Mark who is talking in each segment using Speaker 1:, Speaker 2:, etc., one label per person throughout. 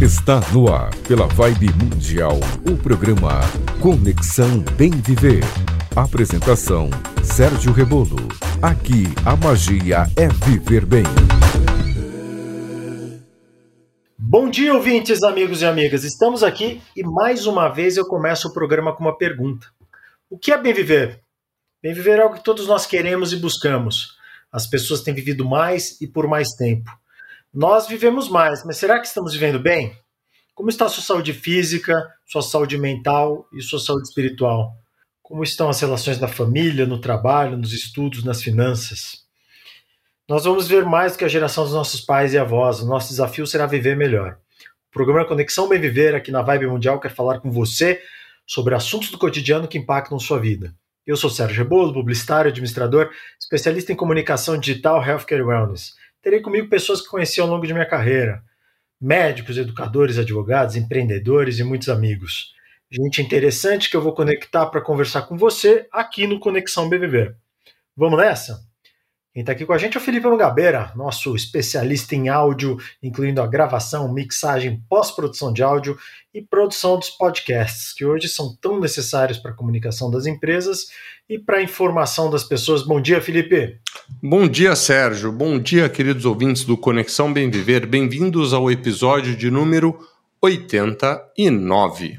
Speaker 1: Está no ar, pela Vibe Mundial, o programa Conexão Bem Viver. Apresentação: Sérgio Rebolo. Aqui a magia é viver bem.
Speaker 2: Bom dia, ouvintes, amigos e amigas. Estamos aqui e mais uma vez eu começo o programa com uma pergunta: O que é bem viver? Bem viver é algo que todos nós queremos e buscamos. As pessoas têm vivido mais e por mais tempo. Nós vivemos mais, mas será que estamos vivendo bem? Como está a sua saúde física, sua saúde mental e sua saúde espiritual? Como estão as relações na família, no trabalho, nos estudos, nas finanças? Nós vamos ver mais do que a geração dos nossos pais e avós. O nosso desafio será viver melhor. O programa Conexão Bem Viver, aqui na Vibe Mundial, quer falar com você sobre assuntos do cotidiano que impactam sua vida. Eu sou Sérgio Rebolo, publicitário, administrador, especialista em comunicação digital, healthcare e wellness terei comigo pessoas que conheci ao longo de minha carreira: médicos, educadores, advogados, empreendedores e muitos amigos. Gente interessante que eu vou conectar para conversar com você aqui no Conexão BBB. Vamos nessa? Quem está aqui com a gente é o Felipe Mangabeira, nosso especialista em áudio, incluindo a gravação, mixagem, pós-produção de áudio e produção dos podcasts, que hoje são tão necessários para a comunicação das empresas e para a informação das pessoas. Bom dia, Felipe.
Speaker 3: Bom dia, Sérgio. Bom dia, queridos ouvintes do Conexão Bem Viver. Bem-vindos ao episódio de número 89.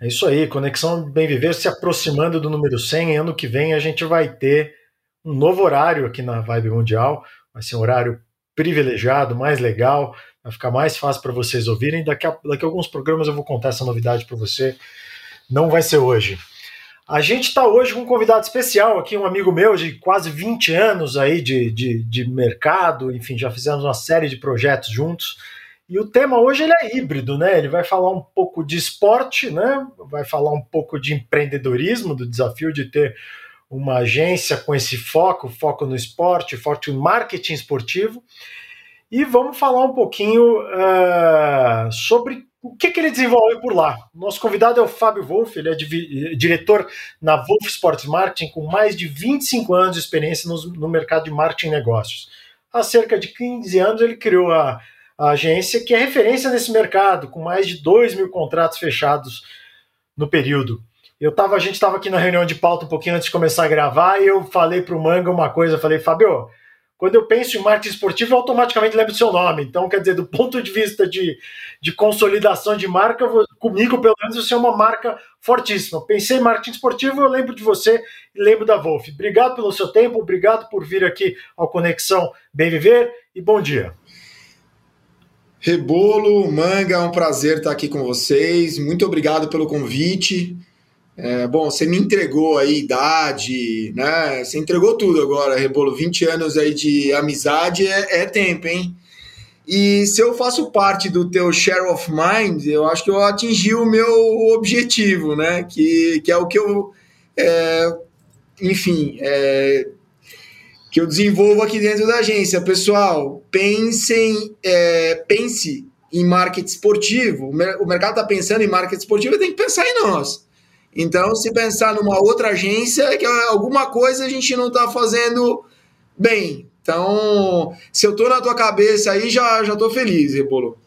Speaker 2: É isso aí, Conexão Bem Viver se aproximando do número 100. Ano que vem a gente vai ter um novo horário aqui na Vibe Mundial. Vai ser um horário privilegiado, mais legal, vai ficar mais fácil para vocês ouvirem. Daqui a, daqui a alguns programas eu vou contar essa novidade para você. Não vai ser hoje. A gente está hoje com um convidado especial aqui, um amigo meu de quase 20 anos aí de, de, de mercado, enfim, já fizemos uma série de projetos juntos. E o tema hoje ele é híbrido, né? Ele vai falar um pouco de esporte, né? Vai falar um pouco de empreendedorismo, do desafio de ter uma agência com esse foco, foco no esporte, foco no marketing esportivo. E vamos falar um pouquinho uh, sobre o que, que, ele desenvolve por lá. Nosso convidado é o Fábio Wolff, ele é diretor na Wolff Sports Marketing, com mais de 25 anos de experiência no, no mercado de marketing e negócios. Há cerca de 15 anos ele criou a, a agência que é referência nesse mercado, com mais de 2 mil contratos fechados no período. Eu tava, a gente estava aqui na reunião de pauta um pouquinho antes de começar a gravar e eu falei para o Manga uma coisa, falei, Fabio, quando eu penso em marketing esportivo, eu automaticamente lembro do seu nome. Então, quer dizer, do ponto de vista de, de consolidação de marca, comigo, pelo menos, você é uma marca fortíssima. Pensei em marketing esportivo, eu lembro de você e lembro da Wolf. Obrigado pelo seu tempo, obrigado por vir aqui ao Conexão Bem Viver e bom dia.
Speaker 4: Rebolo, Manga, é um prazer estar aqui com vocês. Muito obrigado pelo convite. É, bom, você me entregou aí idade, né? Você entregou tudo agora, Rebolo. 20 anos aí de amizade é, é, tempo, hein? E se eu faço parte do teu share of mind, eu acho que eu atingi o meu objetivo, né? Que, que é o que eu, é, enfim, é, que eu desenvolvo aqui dentro da agência. Pessoal, pensem, é, pense em marketing esportivo. O mercado está pensando em marketing esportivo, tem que pensar em nós. Então, se pensar numa outra agência, é que alguma coisa a gente não está fazendo bem. Então, se eu estou na tua cabeça aí, já, já tô feliz, Rebolo.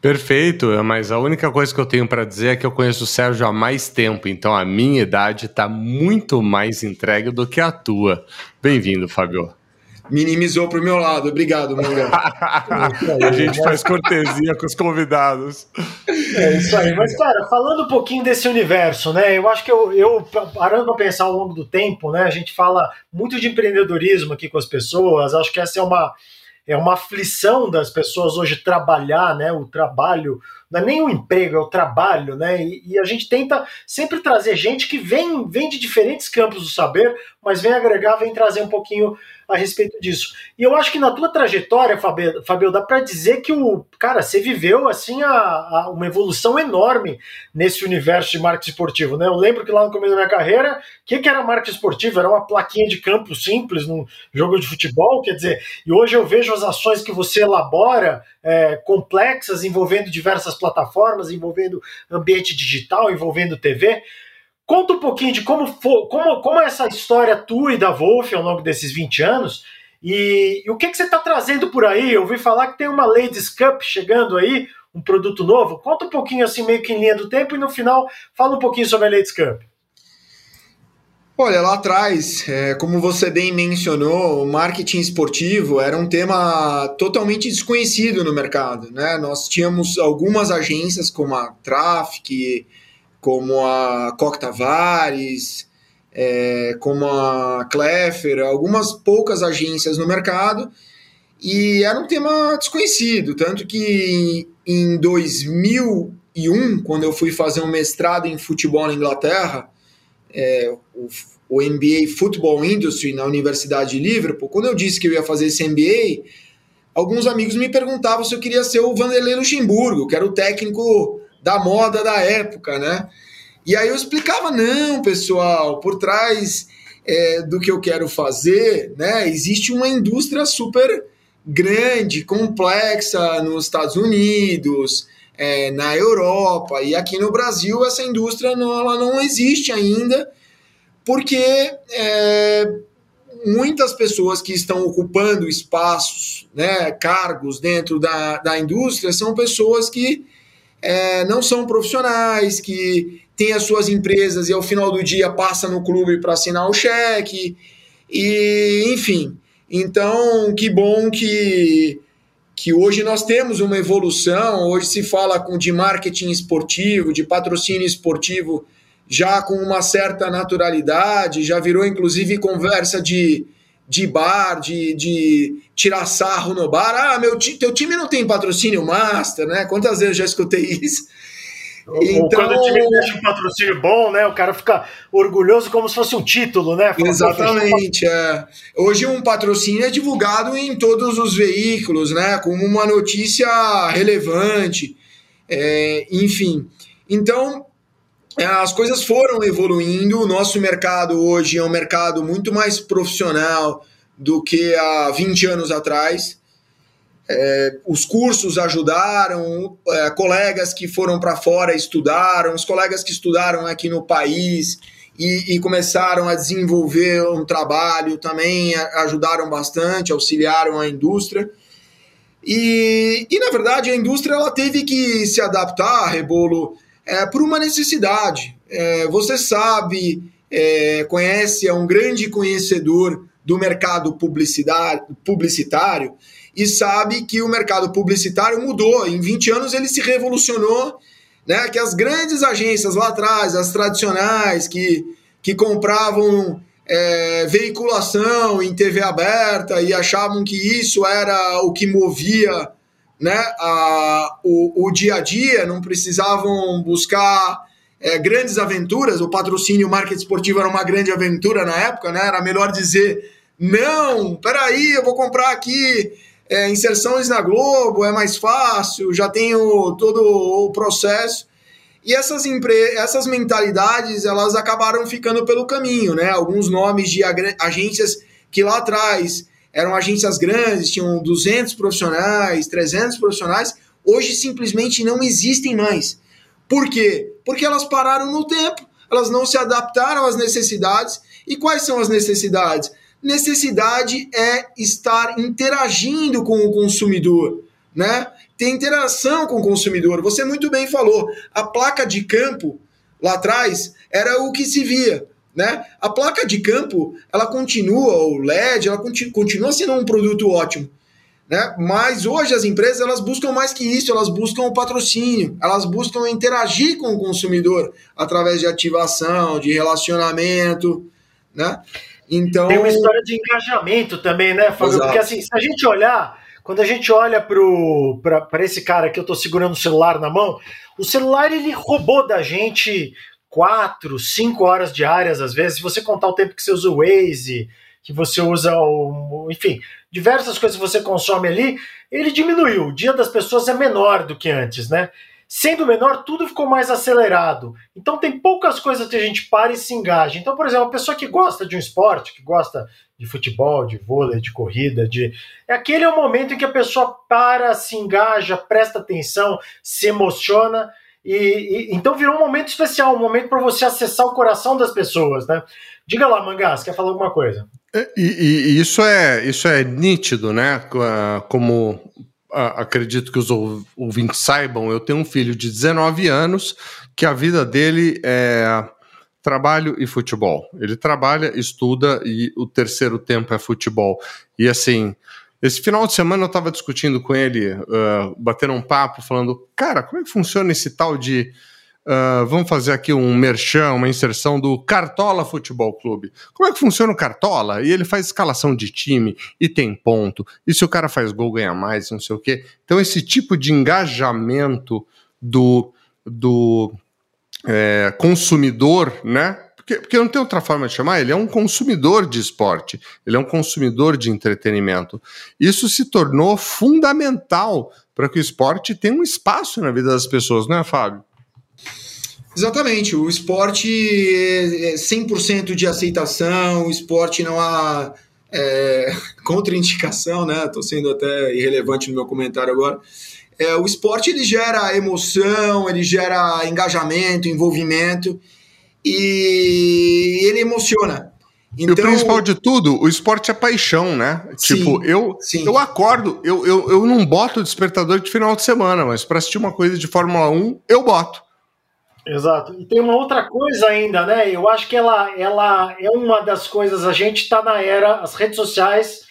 Speaker 3: Perfeito, mas a única coisa que eu tenho para dizer é que eu conheço o Sérgio há mais tempo, então a minha idade está muito mais entregue do que a tua. Bem-vindo, Fábio
Speaker 4: minimizou para o meu lado. Obrigado, Manga.
Speaker 3: a gente faz cortesia com os convidados.
Speaker 2: É isso aí. Mas, cara, falando um pouquinho desse universo, né? Eu acho que eu, eu parando para pensar ao longo do tempo, né? A gente fala muito de empreendedorismo aqui com as pessoas. Acho que essa é uma é uma aflição das pessoas hoje trabalhar, né? O trabalho não é nem o emprego, é o trabalho, né? E, e, a gente tenta sempre trazer gente que vem, vem de diferentes campos do saber, mas vem agregar, vem trazer um pouquinho a respeito disso. E eu acho que na tua trajetória, Fabio, Fabio dá para dizer que o cara, você viveu assim a, a, uma evolução enorme nesse universo de marketing esportivo, né? Eu lembro que lá no começo da minha carreira, o que, que era marketing esportivo? Era uma plaquinha de campo simples num jogo de futebol, quer dizer, e hoje eu vejo as ações que você elabora é, complexas envolvendo diversas plataformas, envolvendo ambiente digital, envolvendo TV. Conta um pouquinho de como, como, como é essa história tua e da Wolf ao longo desses 20 anos e, e o que, que você está trazendo por aí? Eu ouvi falar que tem uma Ladies Cup chegando aí. um produto novo? Conta um pouquinho assim, meio que em linha do tempo, e no final fala um pouquinho sobre a Ladies Cup.
Speaker 4: Olha, lá atrás, é, como você bem mencionou, o marketing esportivo era um tema totalmente desconhecido no mercado. Né? Nós tínhamos algumas agências como a Traffic, como a Coque Tavares, é, como a Kleffer, algumas poucas agências no mercado, e era um tema desconhecido, tanto que em 2001, quando eu fui fazer um mestrado em futebol na Inglaterra, é, o, o MBA Football Industry na Universidade de Liverpool, quando eu disse que eu ia fazer esse MBA, alguns amigos me perguntavam se eu queria ser o Vanderlei Luxemburgo, que era o técnico da moda da época, né? E aí eu explicava, não, pessoal, por trás é, do que eu quero fazer, né, existe uma indústria super grande, complexa nos Estados Unidos, é, na Europa e aqui no Brasil essa indústria não, ela não existe ainda, porque é, muitas pessoas que estão ocupando espaços, né, cargos dentro da, da indústria são pessoas que é, não são profissionais, que têm as suas empresas e ao final do dia passa no clube para assinar o cheque, e enfim. Então, que bom que, que hoje nós temos uma evolução, hoje se fala com, de marketing esportivo, de patrocínio esportivo, já com uma certa naturalidade, já virou inclusive conversa de de bar, de, de tirar sarro no bar. Ah, meu teu time não tem patrocínio master, né? Quantas vezes eu já escutei isso?
Speaker 2: Então... Quando o time deixa um patrocínio bom, né? O cara fica orgulhoso como se fosse um título, né?
Speaker 4: Fala, Exatamente. É. Hoje um patrocínio é divulgado em todos os veículos, né? Como uma notícia relevante. É, enfim. Então, as coisas foram evoluindo. O nosso mercado hoje é um mercado muito mais profissional do que há 20 anos atrás. É, os cursos ajudaram, é, colegas que foram para fora estudaram, os colegas que estudaram aqui no país e, e, começaram a desenvolver um trabalho também ajudaram bastante, auxiliaram a indústria. E, e na verdade a indústria ela teve que se adaptar, Rebolo, é, por uma necessidade. É, você sabe, é, conhece, é um grande conhecedor do mercado publicitário e sabe que o mercado publicitário mudou. Em 20 anos ele se revolucionou, né? Que as grandes agências lá atrás, as tradicionais, que, que compravam é, veiculação em TV aberta e achavam que isso era o que movia né, a, o, o dia a dia, não precisavam buscar é, grandes aventuras. O patrocínio marketing esportivo era uma grande aventura na época, né? Era melhor dizer: não, peraí, eu vou comprar aqui é, inserções na Globo, é mais fácil, já tenho todo o processo. E essas, empre... essas mentalidades elas acabaram ficando pelo caminho, né? Alguns nomes de agências que lá atrás eram agências grandes, tinham 200 profissionais, 300 profissionais, hoje simplesmente não existem mais. Por quê? Porque elas pararam no tempo, elas não se adaptaram às necessidades. E quais são as necessidades? Necessidade é estar interagindo com o consumidor, né? Ter interação com o consumidor. Você muito bem falou, a placa de campo lá atrás era o que se via. Né? A placa de campo, ela continua, o LED, ela continua sendo um produto ótimo. Né? Mas hoje as empresas elas buscam mais que isso, elas buscam o patrocínio, elas buscam interagir com o consumidor através de ativação, de relacionamento, né?
Speaker 2: Então tem uma história de engajamento também, né, Fábio? Porque assim, se a gente olhar, quando a gente olha para esse cara que eu estou segurando o celular na mão, o celular ele roubou da gente quatro, cinco horas diárias, às vezes, se você contar o tempo que você usa o Waze, que você usa o. Enfim, diversas coisas que você consome ali, ele diminuiu. O dia das pessoas é menor do que antes, né? Sendo menor, tudo ficou mais acelerado. Então tem poucas coisas que a gente para e se engaja. Então, por exemplo, a pessoa que gosta de um esporte, que gosta de futebol, de vôlei, de corrida, de. É aquele é o momento em que a pessoa para, se engaja, presta atenção, se emociona e, e, então virou um momento especial, um momento para você acessar o coração das pessoas, né? Diga lá, Mangás, quer falar alguma coisa?
Speaker 3: É, e, e, isso é isso é nítido, né? Como acredito que os ouvintes saibam, eu tenho um filho de 19 anos que a vida dele é trabalho e futebol. Ele trabalha, estuda e o terceiro tempo é futebol. E assim, esse final de semana eu estava discutindo com ele, uh, batendo um papo, falando, cara, como é que funciona esse tal de. Uh, vamos fazer aqui um merchan, uma inserção do Cartola Futebol Clube. Como é que funciona o Cartola? E ele faz escalação de time e tem ponto. E se o cara faz gol, ganha mais, não sei o quê. Então, esse tipo de engajamento do, do é, consumidor, né? Porque, porque não tem outra forma de chamar, ele é um consumidor de esporte, ele é um consumidor de entretenimento. Isso se tornou fundamental para que o esporte tenha um espaço na vida das pessoas, não é, Fábio?
Speaker 4: Exatamente, o esporte é 100% de aceitação, o esporte não há é, contraindicação, né? Estou sendo até irrelevante no meu comentário agora. É, o esporte ele gera emoção, ele gera engajamento, envolvimento e ele emociona.
Speaker 3: Então, e o então, principal de tudo, o esporte é paixão, né? Sim, tipo, eu, sim. eu acordo, eu, eu, eu não boto despertador de final de semana, mas para assistir uma coisa de Fórmula 1, eu boto.
Speaker 2: Exato. E tem uma outra coisa ainda, né? Eu acho que ela, ela é uma das coisas. A gente está na era, as redes sociais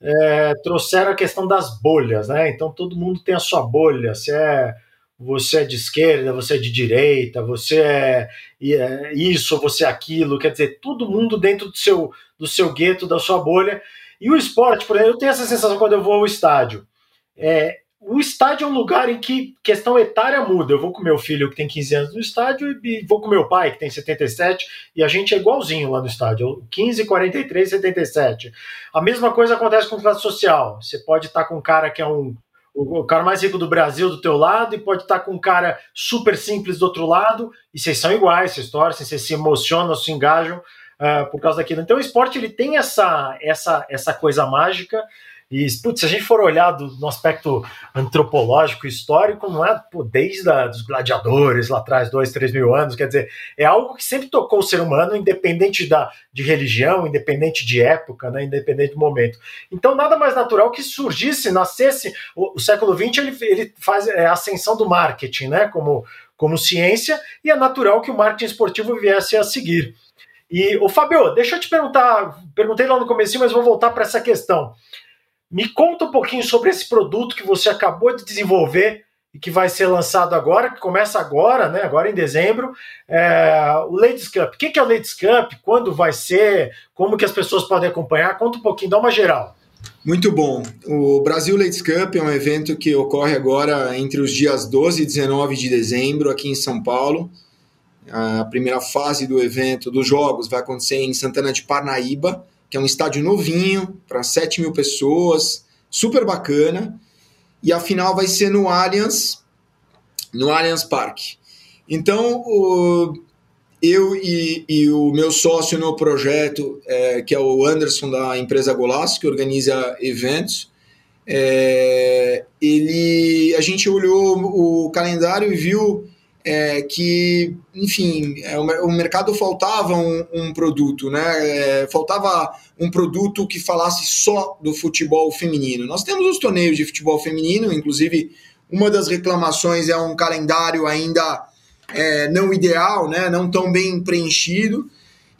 Speaker 2: é, trouxeram a questão das bolhas, né? Então todo mundo tem a sua bolha. Se é você é de esquerda, você é de direita, você é, é isso, você é aquilo, quer dizer, todo mundo dentro do seu, do seu gueto, da sua bolha. E o esporte, por exemplo, eu tenho essa sensação quando eu vou ao estádio. É, o estádio é um lugar em que questão etária muda. Eu vou com meu filho que tem 15 anos no estádio e vou com meu pai que tem 77 e a gente é igualzinho lá no estádio, 15, 43, 77. A mesma coisa acontece com classe social. Você pode estar com um cara que é um o, cara mais rico do Brasil do teu lado e pode estar com um cara super simples do outro lado e vocês são iguais, vocês torcem, vocês se emocionam, se engajam uh, por causa daquilo. Então o esporte ele tem essa, essa, essa coisa mágica e, putz, se a gente for olhar do, no aspecto antropológico, histórico, não é pô, desde a, dos gladiadores lá atrás, dois, três mil anos, quer dizer, é algo que sempre tocou o ser humano, independente da, de religião, independente de época, né, independente do momento. Então, nada mais natural que surgisse, nascesse, o, o século XX ele, ele faz é, a ascensão do marketing, né, como, como ciência, e é natural que o marketing esportivo viesse a seguir. E, o Fabio, deixa eu te perguntar, perguntei lá no começo, mas vou voltar para essa questão. Me conta um pouquinho sobre esse produto que você acabou de desenvolver e que vai ser lançado agora, que começa agora, né? Agora em dezembro, é, o Ladies Cup. O que é o Ladies Cup? Quando vai ser? Como que as pessoas podem acompanhar? Conta um pouquinho, dá uma geral.
Speaker 4: Muito bom. O Brasil Ladies Cup é um evento que ocorre agora entre os dias 12 e 19 de dezembro, aqui em São Paulo. A primeira fase do evento, dos jogos, vai acontecer em Santana de Parnaíba que é um estádio novinho, para 7 mil pessoas, super bacana. E a final vai ser no Allianz, no Allianz Parque. Então, o, eu e, e, o meu sócio no projeto, é, que é o Anderson da empresa Golaço, que organiza eventos, é, ele, a gente olhou o calendário e viu é, que, enfim, é, o, o, mercado faltava um, um produto, né? É, faltava um produto que falasse só do futebol feminino. Nós temos os torneios de futebol feminino, inclusive uma das reclamações é um calendário ainda é, não ideal, né? Não tão bem preenchido.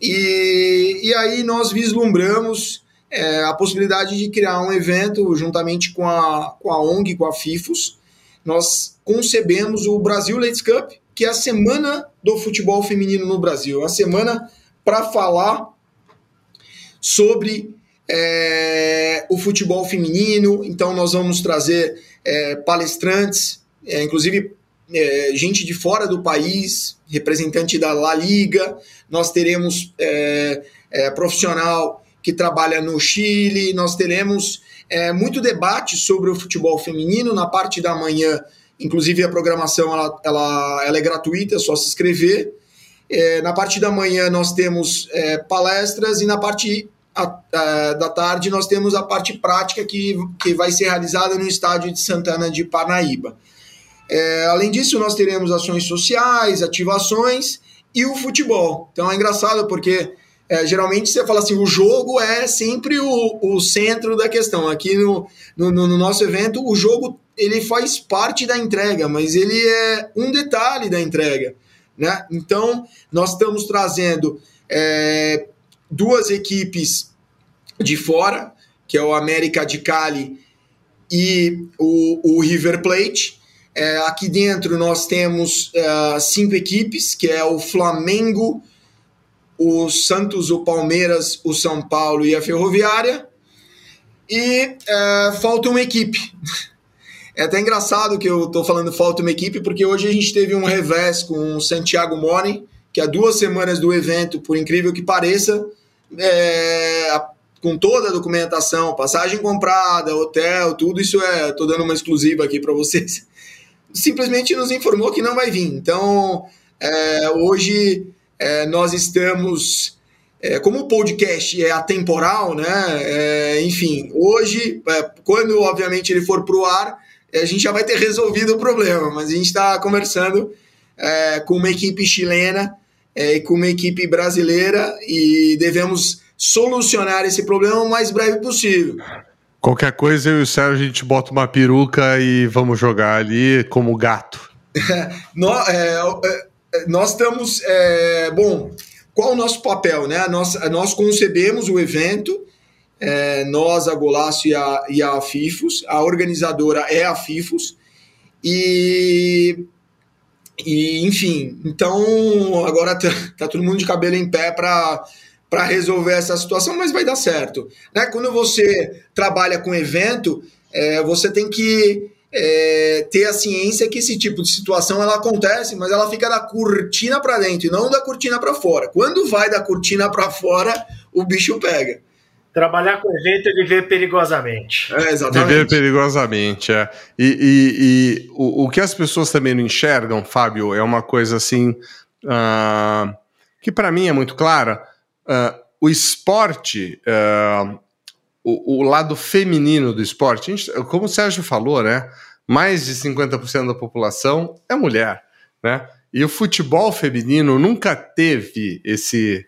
Speaker 4: E, e aí nós vislumbramos é, a possibilidade de criar um evento juntamente com a, com a ONG, com a FIFOS, nós concebemos o Brasil Ladies Cup, que é a semana do futebol feminino no Brasil, a semana para falar sobre é, o futebol feminino. Então, nós vamos trazer é, palestrantes, é, inclusive é, gente de fora do país, representante da La Liga. Nós teremos é, é, profissional que trabalha no Chile, nós teremos é, muito debate sobre o futebol feminino na parte da manhã. Inclusive a programação ela, ela, ela é gratuita, é só se inscrever. É, na parte da manhã nós temos é, palestras e na parte a, a, da tarde nós temos a parte prática que, que vai ser realizada no estádio de Santana de Parnaíba. É, além disso, nós teremos ações sociais, ativações e o futebol. Então é engraçado porque é, geralmente você fala assim, o jogo é sempre o, o centro da questão. Aqui no, no, no, nosso evento, o jogo ele faz parte da entrega, mas ele é um detalhe da entrega. Né? Então, nós estamos trazendo é, duas equipes de fora, que é o América de Cali e o, o River Plate. É, aqui dentro nós temos é, cinco equipes, que é o Flamengo, o Santos, o Palmeiras, o São Paulo e a Ferroviária. E é, falta uma equipe. É até engraçado que eu estou falando falta uma equipe, porque hoje a gente teve um revés com o Santiago Mori, que há duas semanas do evento, por incrível que pareça, é, com toda a documentação, passagem comprada, hotel, tudo isso é. Estou dando uma exclusiva aqui para vocês. Simplesmente nos informou que não vai vir. Então, é, hoje é, nós estamos. É, como o podcast é atemporal, né? É, enfim, hoje, é, quando obviamente ele for para o ar, a gente já vai ter resolvido o problema, mas a gente está conversando é, com uma equipe chilena é, e com uma equipe brasileira e devemos solucionar esse problema o mais breve possível.
Speaker 3: Qualquer coisa, eu e o Sérgio, a gente bota uma peruca e vamos jogar ali como gato.
Speaker 4: é, é, nós estamos. É, bom, qual o nosso papel? Né? Nós, nós concebemos o evento, é, nós, a Golaço e a, e a FIFOS, a organizadora é a FIFOS, e, e enfim, então agora tá, tá todo mundo de cabelo em pé para para resolver essa situação, mas vai dar certo. Né? Quando você trabalha com evento, é, você tem que é, ter a ciência que esse tipo de situação ela acontece, mas ela fica da cortina para dentro e não da cortina para fora. Quando vai da cortina para fora, o bicho pega.
Speaker 2: Trabalhar com evento é viver perigosamente.
Speaker 3: É, exatamente. Viver perigosamente, é. E, e, e o, o, que as pessoas também não enxergam, Fábio, é uma coisa assim uh, que para mim é muito clara uh, o esporte, uh, o, o, lado feminino do esporte, gente, como o Sérgio falou, né? Mais de 50% da população é mulher, né? E o futebol feminino nunca teve esse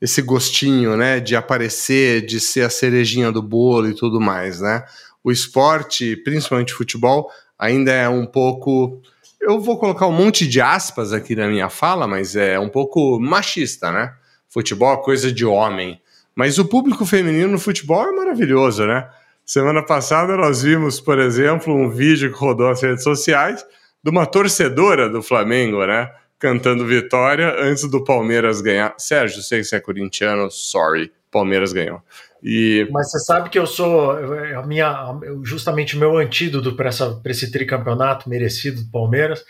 Speaker 3: esse gostinho, né, de aparecer, de ser a cerejinha do bolo e tudo mais, né? O esporte, principalmente futebol, ainda é um pouco eu vou colocar um monte de aspas aqui na minha fala, mas é um pouco machista, né? futebol é coisa de homem. Mas o público feminino no futebol é maravilhoso, né? Semana passada nós vimos, por exemplo, um vídeo que rodou nas redes sociais de uma torcedora do Flamengo, né? Cantando vitória antes do Palmeiras ganhar. Sérgio, sei que você é corintiano, sorry, Palmeiras ganhou.
Speaker 2: E... Mas você sabe que eu sou a minha, justamente o meu antídoto para esse tricampeonato merecido do Palmeiras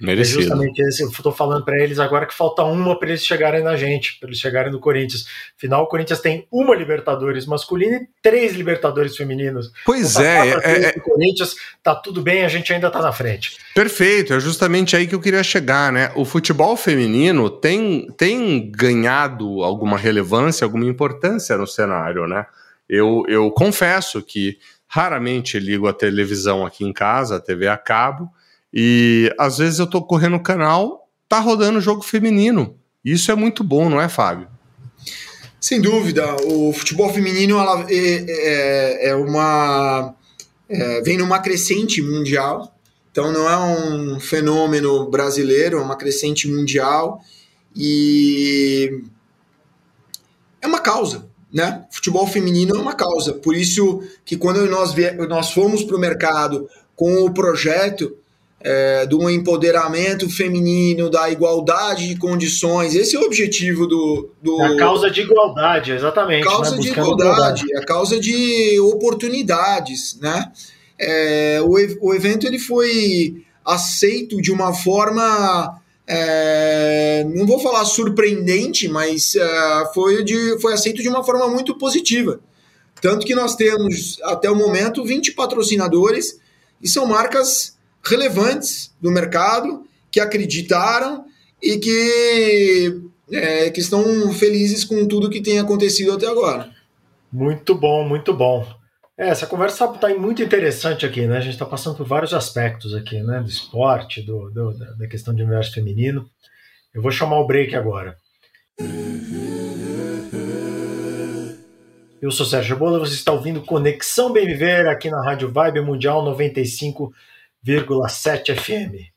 Speaker 3: Merecido.
Speaker 2: É justamente esse, eu estou falando para eles agora que falta uma para eles chegarem na gente, para eles chegarem no Corinthians. Afinal, o Corinthians tem uma Libertadores masculina e três Libertadores femininos.
Speaker 3: Pois então, é, é, é...
Speaker 2: Corinthians tá tudo bem, a gente ainda está na frente.
Speaker 3: Perfeito, é justamente aí que eu queria chegar, né? O futebol feminino tem, tem ganhado alguma relevância, alguma importância no cenário, né? Eu, eu confesso que raramente ligo a televisão aqui em casa, a TV a cabo, e às vezes eu tô correndo o canal, tá rodando jogo feminino. Isso é muito bom, não é, Fábio?
Speaker 4: Sem dúvida. O futebol feminino ela é, é, é uma. É, vem numa crescente mundial. Então não é um fenômeno brasileiro, é uma crescente mundial. E é uma causa. Né? Futebol feminino é uma causa. Por isso que quando nós, nós fomos para o mercado com o projeto é, do empoderamento feminino, da igualdade de condições. Esse é o objetivo do. do...
Speaker 2: É a causa de igualdade, exatamente.
Speaker 4: Causa né? de igualdade, a causa de oportunidades. Né? É, o, o evento ele foi aceito de uma forma. É, não vou falar surpreendente, mas é, foi, de, foi aceito de uma forma muito positiva. Tanto que nós temos, até o momento, 20 patrocinadores e são marcas relevantes do mercado que acreditaram e que, é, que estão felizes com tudo que tem acontecido até agora.
Speaker 2: Muito bom, muito bom. É, essa conversa está muito interessante aqui, né? A gente está passando por vários aspectos aqui, né? Do esporte, do, do, da questão de universo feminino. Eu vou chamar o break agora. Eu sou Sérgio Bola, você está ouvindo Conexão Bem Viver aqui na Rádio Vibe Mundial 95,7 FM.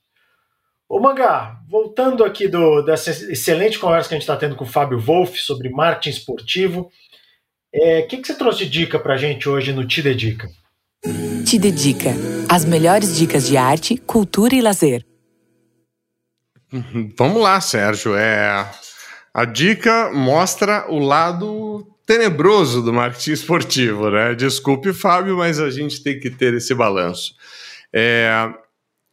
Speaker 2: Ô Mangá, voltando aqui do, dessa excelente conversa que a gente está tendo com o Fábio Wolff sobre marketing esportivo, o é, que, que você trouxe de dica para a gente hoje no Te Dedica?
Speaker 5: Te Dedica. As melhores dicas de arte, cultura e lazer.
Speaker 3: Vamos lá, Sérgio. É, a dica mostra o lado tenebroso do marketing esportivo, né? Desculpe, Fábio, mas a gente tem que ter esse balanço. É,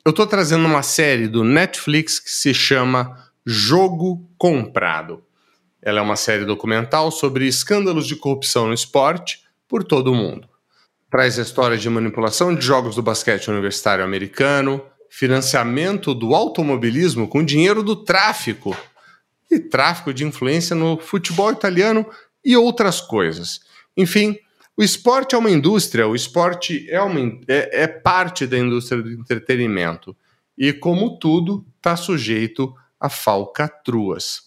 Speaker 3: eu estou trazendo uma série do Netflix que se chama Jogo Comprado. Ela é uma série documental sobre escândalos de corrupção no esporte por todo o mundo. Traz a história de manipulação de jogos do basquete universitário americano, financiamento do automobilismo com dinheiro do tráfico e tráfico de influência no futebol italiano e outras coisas. Enfim, o esporte é uma indústria, o esporte é, uma, é, é parte da indústria do entretenimento e, como tudo, está sujeito a falcatruas.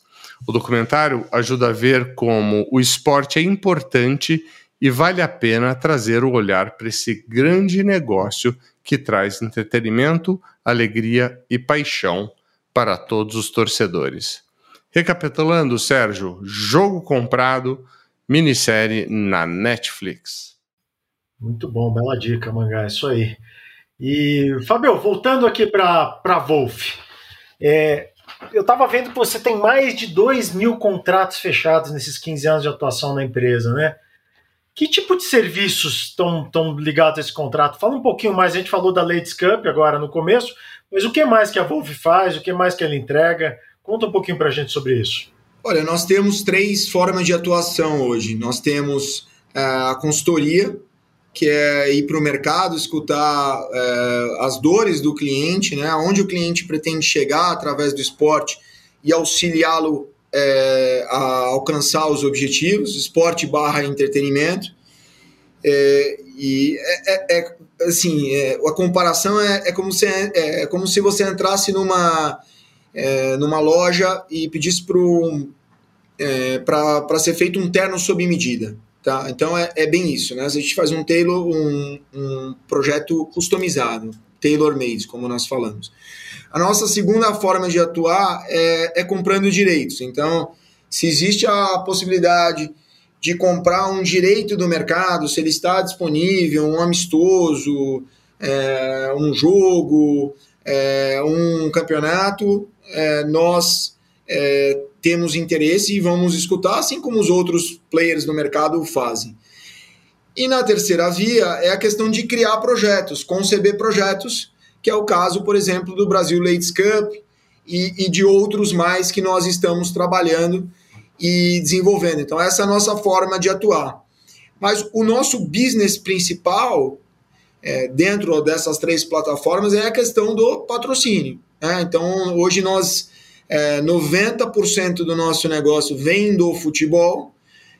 Speaker 3: O documentário ajuda a ver como o esporte é importante e vale a pena trazer o olhar para esse grande negócio que traz entretenimento, alegria e paixão para todos os torcedores. Recapitulando, Sérgio, Jogo Comprado, minissérie na Netflix.
Speaker 2: Muito bom, bela dica, Mangá, é isso aí. E, Fabio, voltando aqui para Wolf, é, eu estava vendo que você tem mais de 2 mil contratos fechados nesses 15 anos de atuação na empresa, né? Que tipo de serviços estão ligados a esse contrato? Fala um pouquinho mais. A gente falou da Ladies Cup agora no começo, mas o que mais que a Wolf faz? O que mais que ela entrega? Conta um pouquinho para a gente sobre isso.
Speaker 4: Olha, nós temos três formas de atuação hoje. Nós temos é, a consultoria, que é ir para o mercado, escutar é, as dores do cliente, né? onde o cliente pretende chegar através do esporte e auxiliá-lo é, a alcançar os objetivos, esporte barra entretenimento. É, e é, é, é assim, a comparação é, como se, é, como se você entrasse numa é, numa loja e pedisse é, para ser feito um terno sob medida. Tá? Então é, é bem isso. Né? A gente faz um tailor, um, um projeto customizado, tailor-made, como nós falamos. A nossa segunda forma de atuar é, é comprando direitos. Então, se existe a possibilidade de comprar um direito do mercado, se ele está disponível, um amistoso, é, um jogo, é, um campeonato, é, nós é, temos interesse e vamos escutar, assim como os outros players do mercado fazem. E na terceira via é a questão de criar projetos, conceber projetos, que é o caso, por exemplo, do Brasil Ladies Cup e, e de outros mais que nós estamos trabalhando e desenvolvendo. Então, essa é a nossa forma de atuar. Mas o nosso business principal, é, dentro dessas três plataformas, é a questão do patrocínio. Né? Então, hoje nós, é, 90% do nosso negócio vem do futebol.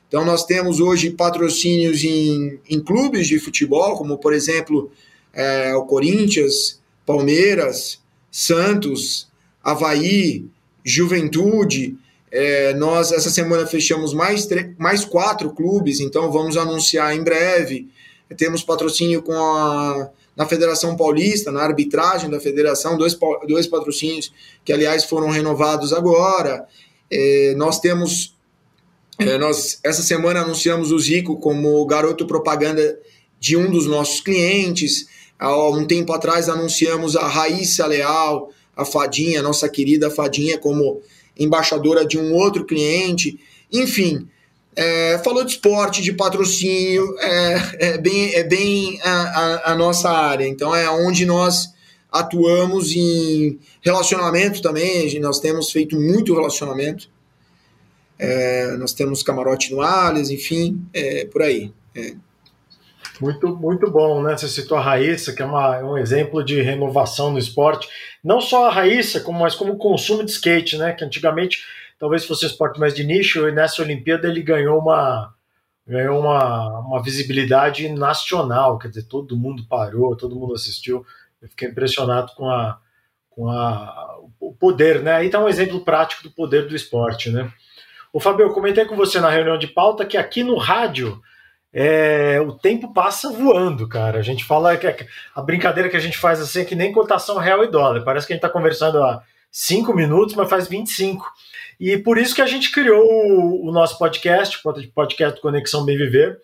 Speaker 4: Então, nós temos hoje patrocínios em, em clubes de futebol, como, por exemplo, é, o Corinthians, Palmeiras, Santos, Havaí, Juventude. É, nós, essa semana, fechamos mais, mais quatro clubes, então vamos anunciar em breve. Temos patrocínio com a na Federação Paulista, na arbitragem da federação, dois, dois patrocínios que, aliás, foram renovados agora. É, nós temos. É, nós, essa semana anunciamos o Zico como garoto propaganda de um dos nossos clientes. Há um tempo atrás anunciamos a Raíssa Leal, a Fadinha, nossa querida Fadinha, como embaixadora de um outro cliente. Enfim, é, falou de esporte, de patrocínio, é, é bem, é bem a, a, a, nossa área. Então é onde nós atuamos em relacionamento também. Nós temos feito muito relacionamento. É, nós temos camarote no Alias, enfim, é, por aí. É.
Speaker 2: Muito, muito bom, né? Você citou a Raíssa, que é uma, um exemplo de renovação no esporte. Não só a Raíssa, como, mas como o consumo de skate, né? Que antigamente talvez fosse um esporte mais de nicho, e nessa Olimpíada ele ganhou uma ganhou uma, uma visibilidade nacional, quer dizer, todo mundo parou, todo mundo assistiu. Eu fiquei impressionado com a com a, o poder, né? Aí tá um exemplo prático do poder do esporte, né? O Fabio, eu comentei com você na reunião de pauta que aqui no rádio é, o tempo passa voando, cara. A gente fala que a brincadeira que a gente faz assim é que nem cotação real e dólar. Parece que a gente está conversando há cinco minutos, mas faz 25. E por isso que a gente criou o, o nosso podcast, o podcast Conexão Bem Viver.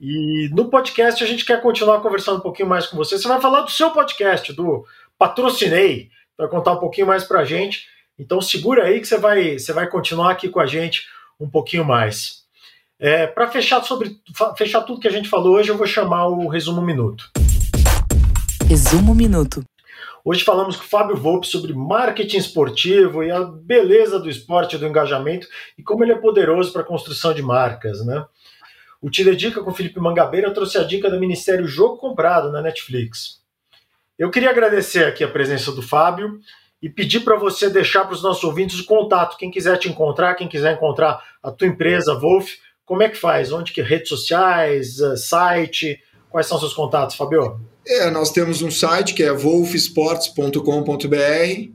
Speaker 2: E no podcast a gente quer continuar conversando um pouquinho mais com você. Você vai falar do seu podcast, do Patrocinei, vai contar um pouquinho mais para a gente. Então segura aí que você vai, você vai continuar aqui com a gente um pouquinho mais. É, Para fechar sobre fechar tudo que a gente falou hoje, eu vou chamar o resumo minuto.
Speaker 5: Resumo minuto.
Speaker 2: Hoje falamos com o Fábio Volpe sobre marketing esportivo e a beleza do esporte do engajamento e como ele é poderoso para a construção de marcas, né? O Tira Dica com o Felipe Mangabeira trouxe a dica do Ministério Jogo Comprado na Netflix. Eu queria agradecer aqui a presença do Fábio e pedir para você deixar para os nossos ouvintes o contato. Quem quiser te encontrar, quem quiser encontrar a tua empresa, Wolf, como é que faz? Onde que redes sociais, uh, site? Quais são seus contatos, Fabio?
Speaker 4: É, nós temos um site que é wolfsports.com.br,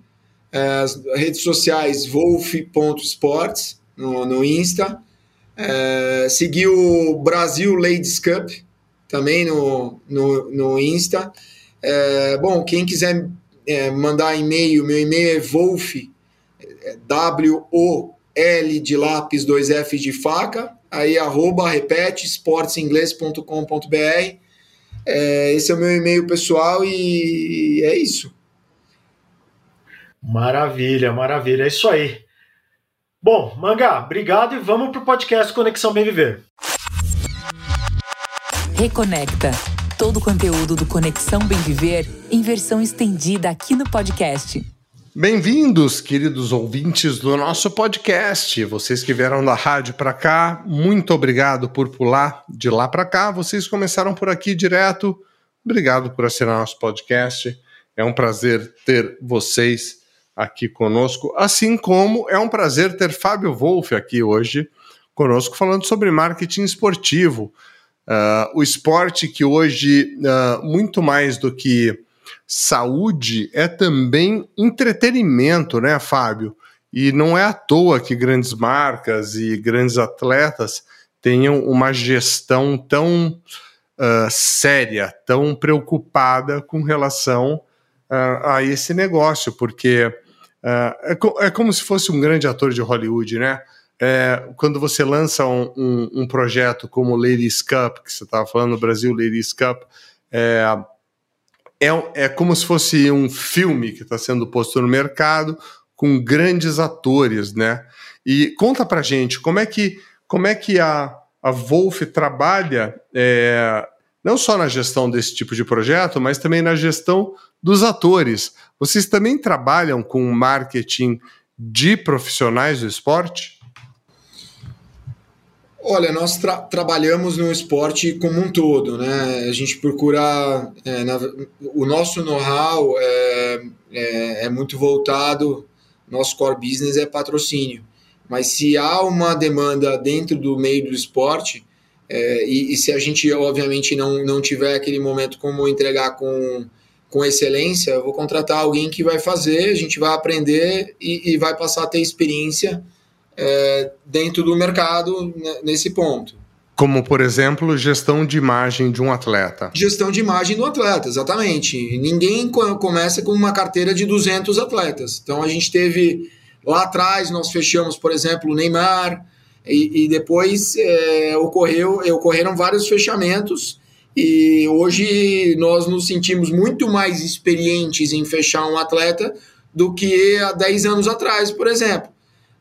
Speaker 4: é, as redes sociais wolf.sports no, no Insta, é, seguir o Brasil Ladies Cup também no, no, no Insta. É, bom, quem quiser é, mandar e-mail, meu e-mail é wolf, é, W-O-L de lápis, 2F de faca, aí arroba repete esportesinglês.com.br. É, esse é o meu e-mail pessoal e é isso.
Speaker 2: Maravilha, maravilha, é isso aí. Bom, Mangá, obrigado e vamos para o podcast Conexão Bem Viver.
Speaker 5: Reconecta. Todo o conteúdo do Conexão Bem Viver em versão estendida aqui no podcast.
Speaker 3: Bem-vindos, queridos ouvintes do nosso podcast. Vocês que vieram da rádio para cá, muito obrigado por pular de lá para cá. Vocês começaram por aqui direto. Obrigado por assinar nosso podcast. É um prazer ter vocês aqui conosco, assim como é um prazer ter Fábio Wolff aqui hoje conosco falando sobre marketing esportivo. Uh, o esporte que hoje, uh, muito mais do que saúde é também entretenimento, né, Fábio? E não é à toa que grandes marcas e grandes atletas tenham uma gestão tão uh, séria, tão preocupada com relação uh, a esse negócio, porque uh, é, co é, como se fosse um grande ator de Hollywood, né? É, quando você lança um, um, um, projeto como Ladies Cup, que você estava falando, o Brasil Ladies Cup, é, é, é como se fosse um filme que está sendo posto no mercado com grandes atores, né? E conta pra gente como é que, como é que a, a Wolf trabalha é, não só na gestão desse tipo de projeto, mas também na gestão dos atores. Vocês também trabalham com marketing de profissionais do esporte?
Speaker 4: Olha, nós tra trabalhamos no esporte como um todo, né? A gente procura. É, na, o nosso know-how é, é, é, muito voltado, nosso core business é patrocínio. Mas se há uma demanda dentro do meio do esporte, é, e, e, se a gente, obviamente, não, não tiver aquele momento como entregar com, com excelência, eu vou contratar alguém que vai fazer, a gente vai aprender e, e vai passar a ter experiência é, dentro do mercado né, nesse ponto.
Speaker 3: Como, por exemplo, gestão de imagem de um atleta.
Speaker 4: Gestão de imagem do atleta, exatamente. Ninguém começa com uma carteira de 200 atletas. Então, a gente teve lá atrás, nós fechamos, por exemplo, o Neymar, e, e depois é, ocorreu, ocorreram vários fechamentos. E hoje nós nos sentimos muito mais experientes em fechar um atleta do que há 10 anos atrás, por exemplo.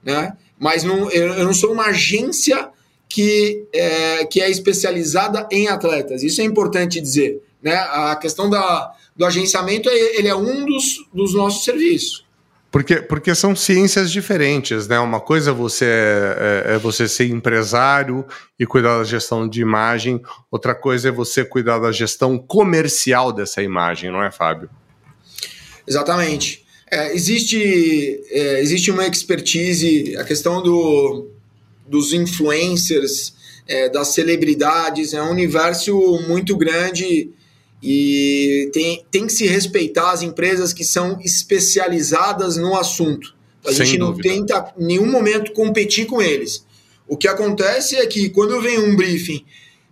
Speaker 4: Né? Mas não, eu não sou uma agência que é, que é especializada em atletas. Isso é importante dizer. Né? A questão da, do agenciamento ele é um dos, dos nossos serviços.
Speaker 3: Porque, porque são ciências diferentes, né? Uma coisa é você, é, é, você ser empresário e cuidar da gestão de imagem, outra coisa é você cuidar da gestão comercial dessa imagem, não é, Fábio?
Speaker 4: Exatamente. É, existe, é, existe uma expertise, a questão do, dos influencers, é, das celebridades, é um universo muito grande e tem, tem que se respeitar as empresas que são especializadas no assunto. A Sem gente não dúvida. tenta em nenhum momento competir com eles. O que acontece é que quando vem um briefing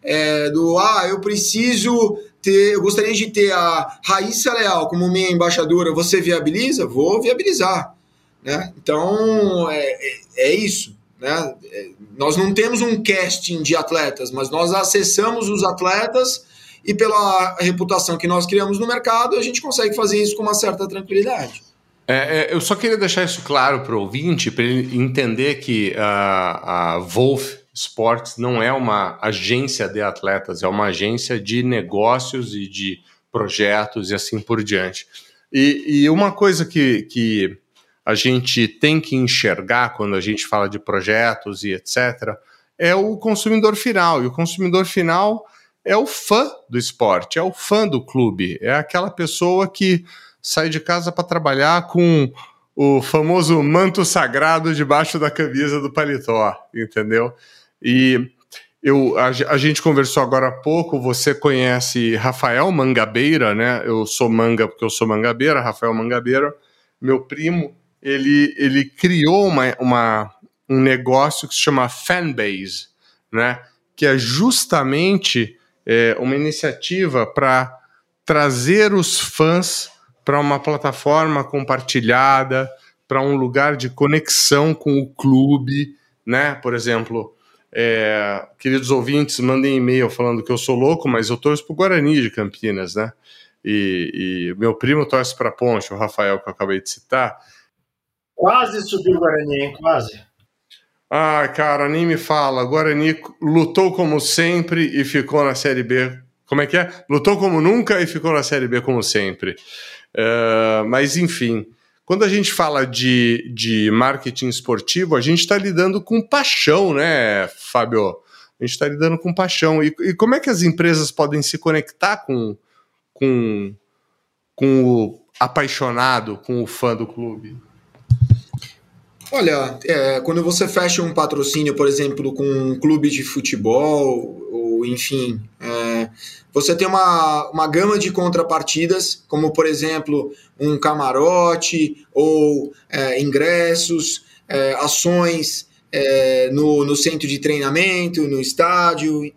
Speaker 4: é, do ah, eu preciso ter, eu gostaria de ter a Raíssa Leal como minha embaixadora, você viabiliza? Vou viabilizar. Né? Então é, é, é isso. Né? É, nós não temos um casting de atletas, mas nós acessamos os atletas e pela reputação que nós criamos no mercado, a gente consegue fazer isso com uma certa tranquilidade.
Speaker 3: É, é, eu só queria deixar isso claro para o ouvinte, para ele entender que a, a Wolf Sports não é uma agência de atletas, é uma agência de negócios e de projetos e assim por diante. E, e uma coisa que, que a gente tem que enxergar quando a gente fala de projetos e etc., é o consumidor final. E o consumidor final é o fã do esporte, é o fã do clube, é aquela pessoa que sai de casa para trabalhar com o famoso manto sagrado debaixo da camisa do paletó, entendeu? E eu, a, a, gente conversou agora há pouco, você conhece Rafael Mangabeira, né? Eu sou manga porque eu sou mangabeira, Rafael Mangabeira, meu primo, ele, ele criou uma, uma, um negócio que se chama Fanbase, né? Que é justamente é, uma iniciativa para trazer os fãs para uma plataforma compartilhada, para um lugar de conexão com o clube, né? Por exemplo, é, queridos ouvintes, mandem e-mail falando que eu sou louco, mas eu torço para o Guarani de Campinas, né? E, e meu primo torce para a Ponte, o Rafael, que eu acabei de citar.
Speaker 2: Quase subiu o Guarani, hein? Quase.
Speaker 3: Ah, cara, nem me fala. Guarani lutou como sempre e ficou na Série B. Como é que é? Lutou como nunca e ficou na Série B como sempre. Uh, mas, enfim, quando a gente fala de, de marketing esportivo, a gente está lidando com paixão, né, Fábio? A gente está lidando com paixão. E, e, como é que as empresas podem se conectar com, com, com o apaixonado, com o fã do clube?
Speaker 4: Olha, é, quando você fecha um patrocínio, por exemplo, com um clube de futebol, ou enfim, é, você tem uma, uma gama de contrapartidas, como por exemplo um camarote ou é, ingressos, é, ações é, no, no centro de treinamento, no estádio.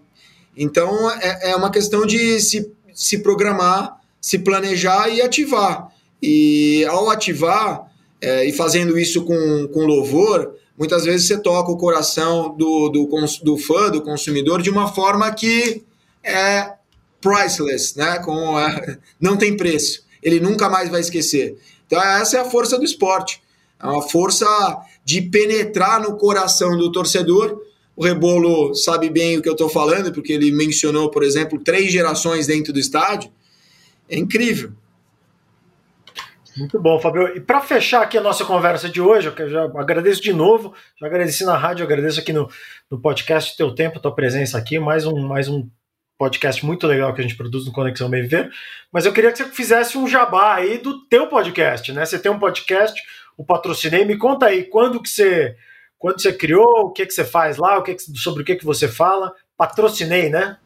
Speaker 4: Então é, é uma questão de se, se programar, se planejar e ativar. E ao ativar é, e fazendo isso com, com louvor, muitas vezes você toca o coração do, do, do fã, do consumidor, de uma forma que é priceless, né? Com, é, não tem preço. Ele nunca mais vai esquecer. Então, essa é a força do esporte. É uma força de penetrar no coração do torcedor. O Rebolo sabe bem o que eu estou falando, porque ele mencionou, por exemplo, três gerações dentro do estádio. É incrível.
Speaker 2: Muito bom, Fabio. E para fechar aqui a nossa conversa de hoje, eu já agradeço de novo, já agradeci na rádio, agradeço aqui no, no podcast teu tempo, tua presença aqui, mais um, mais um podcast muito legal que a gente produz no Conexão Bem Viver, mas eu queria que você fizesse um jabá aí do teu podcast, né? Você tem um podcast, o Patrocinei, me conta aí quando que você, quando você criou, o que que você faz lá, o que, que sobre o que que você fala, Patrocinei, né?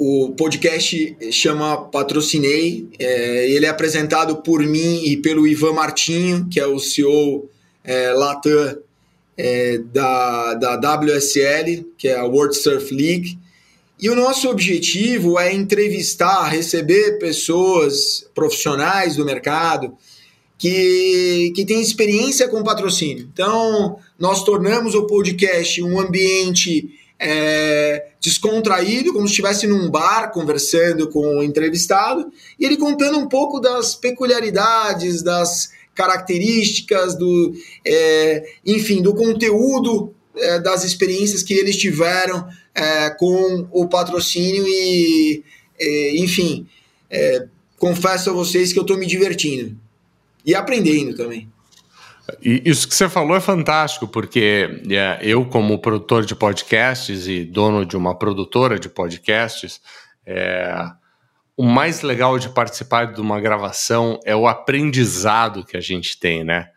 Speaker 4: O podcast chama Patrocinei, é, ele é apresentado por mim e pelo Ivan Martinho, que é o CEO é, Latam é, da, da WSL, que é a World Surf League. E o nosso objetivo é entrevistar, receber pessoas profissionais do mercado que, que têm experiência com patrocínio. Então, nós tornamos o podcast um ambiente é, descontraído, como se estivesse num bar conversando com o entrevistado, e ele contando um pouco das peculiaridades, das características, do, é, enfim, do conteúdo é, das experiências que eles tiveram é, com o patrocínio e, é, enfim, é, confesso a vocês que eu estou me divertindo e aprendendo também.
Speaker 3: Isso que você falou é fantástico, porque é, eu, como produtor de podcasts e dono de uma produtora de podcasts, é, o mais legal de participar de uma gravação é o aprendizado que a gente tem, né?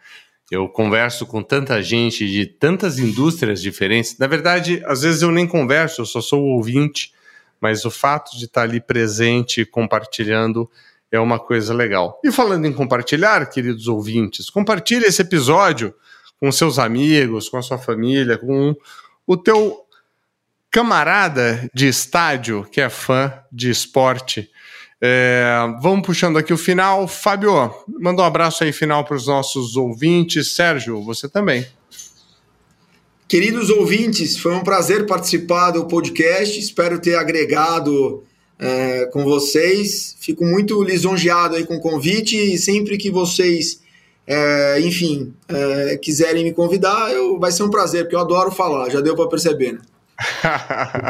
Speaker 3: Eu converso com tanta gente de tantas indústrias diferentes. Na verdade, às vezes eu nem converso, eu só sou ouvinte, mas o fato de estar ali presente, compartilhando, é uma coisa legal. E falando em compartilhar, queridos ouvintes, compartilhe esse episódio com seus amigos, com a sua família, com o teu camarada de estádio que é fã de esporte. É, vamos puxando aqui o final. Fábio, manda um abraço aí final para os nossos ouvintes. Sérgio, você também.
Speaker 4: Queridos ouvintes, foi um prazer participar do podcast. Espero ter agregado é, com vocês. Fico muito lisonjeado aí com o convite e sempre que vocês, é, enfim, é, quiserem me convidar, eu, vai ser um prazer, porque eu adoro falar, já deu para perceber. Né?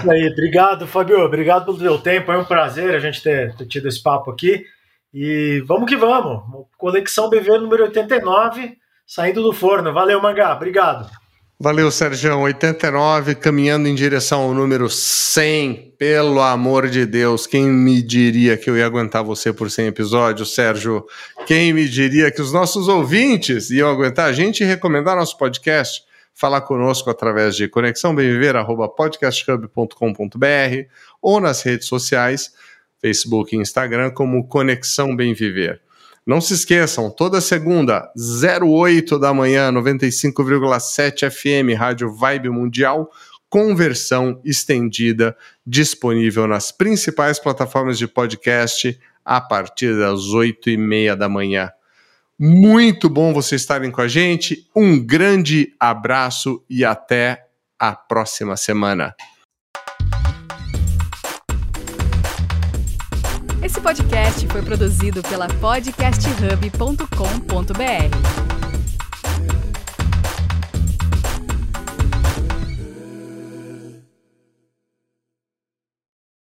Speaker 2: Aí, obrigado, Fabio. Obrigado pelo teu tempo. É um prazer a gente ter, ter tido esse papo aqui. E vamos que vamos. Conexão BV número 89, saindo do forno. Valeu, Mangá. Obrigado.
Speaker 3: Valeu, Sérgio. 89, caminhando em direção ao número 100. Pelo amor de Deus, quem me diria que eu ia aguentar você por 100 episódios, Sérgio? Quem me diria que os nossos ouvintes iam aguentar a gente e recomendar nosso podcast? Falar conosco através de conexãobemviver.podcasthub.com.br ou nas redes sociais, Facebook e Instagram, como Conexão Bem Viver. Não se esqueçam, toda segunda, 08 da manhã, 95,7 FM, Rádio Vibe Mundial, conversão estendida, disponível nas principais plataformas de podcast a partir das 8 e meia da manhã. Muito bom vocês estarem com a gente. Um grande abraço e até a próxima semana.
Speaker 5: Esse podcast foi produzido pela podcasthub.com.br.